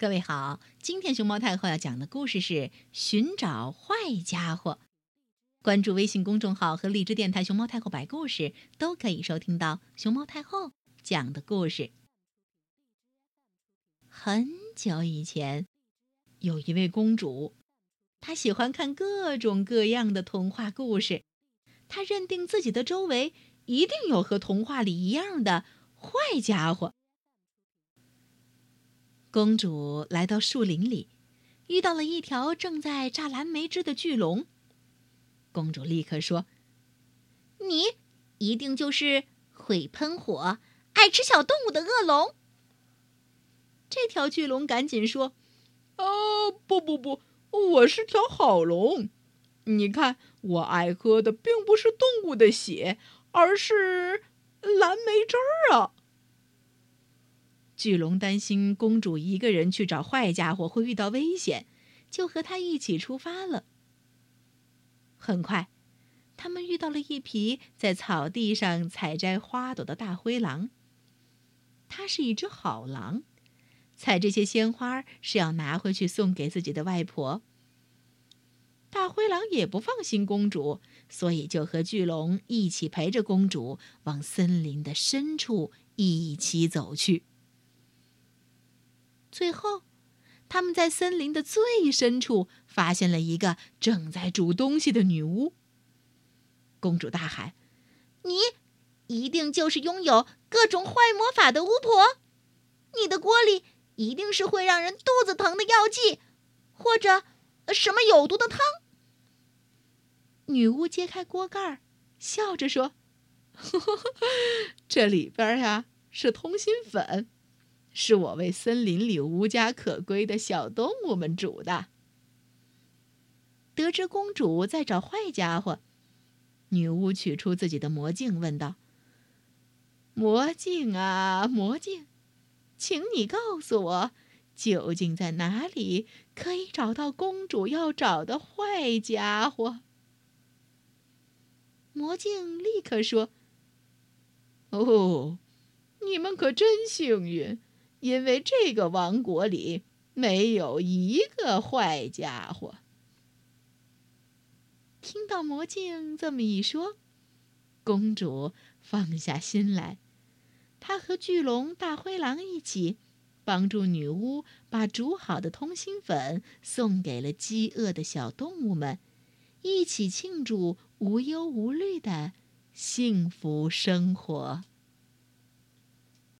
各位好，今天熊猫太后要讲的故事是《寻找坏家伙》。关注微信公众号和荔枝电台“熊猫太后”摆故事，都可以收听到熊猫太后讲的故事。很久以前，有一位公主，她喜欢看各种各样的童话故事。她认定自己的周围一定有和童话里一样的坏家伙。公主来到树林里，遇到了一条正在榨蓝莓汁的巨龙。公主立刻说：“你一定就是会喷火、爱吃小动物的恶龙。”这条巨龙赶紧说：“哦，不不不，我是条好龙。你看，我爱喝的并不是动物的血，而是蓝莓汁儿啊。”巨龙担心公主一个人去找坏家伙会遇到危险，就和她一起出发了。很快，他们遇到了一匹在草地上采摘花朵的大灰狼。它是一只好狼，采这些鲜花是要拿回去送给自己的外婆。大灰狼也不放心公主，所以就和巨龙一起陪着公主往森林的深处一起走去。最后，他们在森林的最深处发现了一个正在煮东西的女巫。公主大喊：“你一定就是拥有各种坏魔法的巫婆！你的锅里一定是会让人肚子疼的药剂，或者什么有毒的汤。”女巫揭开锅盖，笑着说：“呵呵呵这里边呀是通心粉。”是我为森林里无家可归的小动物们煮的。得知公主在找坏家伙，女巫取出自己的魔镜，问道：“魔镜啊，魔镜，请你告诉我，究竟在哪里可以找到公主要找的坏家伙？”魔镜立刻说：“哦，你们可真幸运。”因为这个王国里没有一个坏家伙。听到魔镜这么一说，公主放下心来。她和巨龙、大灰狼一起，帮助女巫把煮好的通心粉送给了饥饿的小动物们，一起庆祝无忧无虑的幸福生活。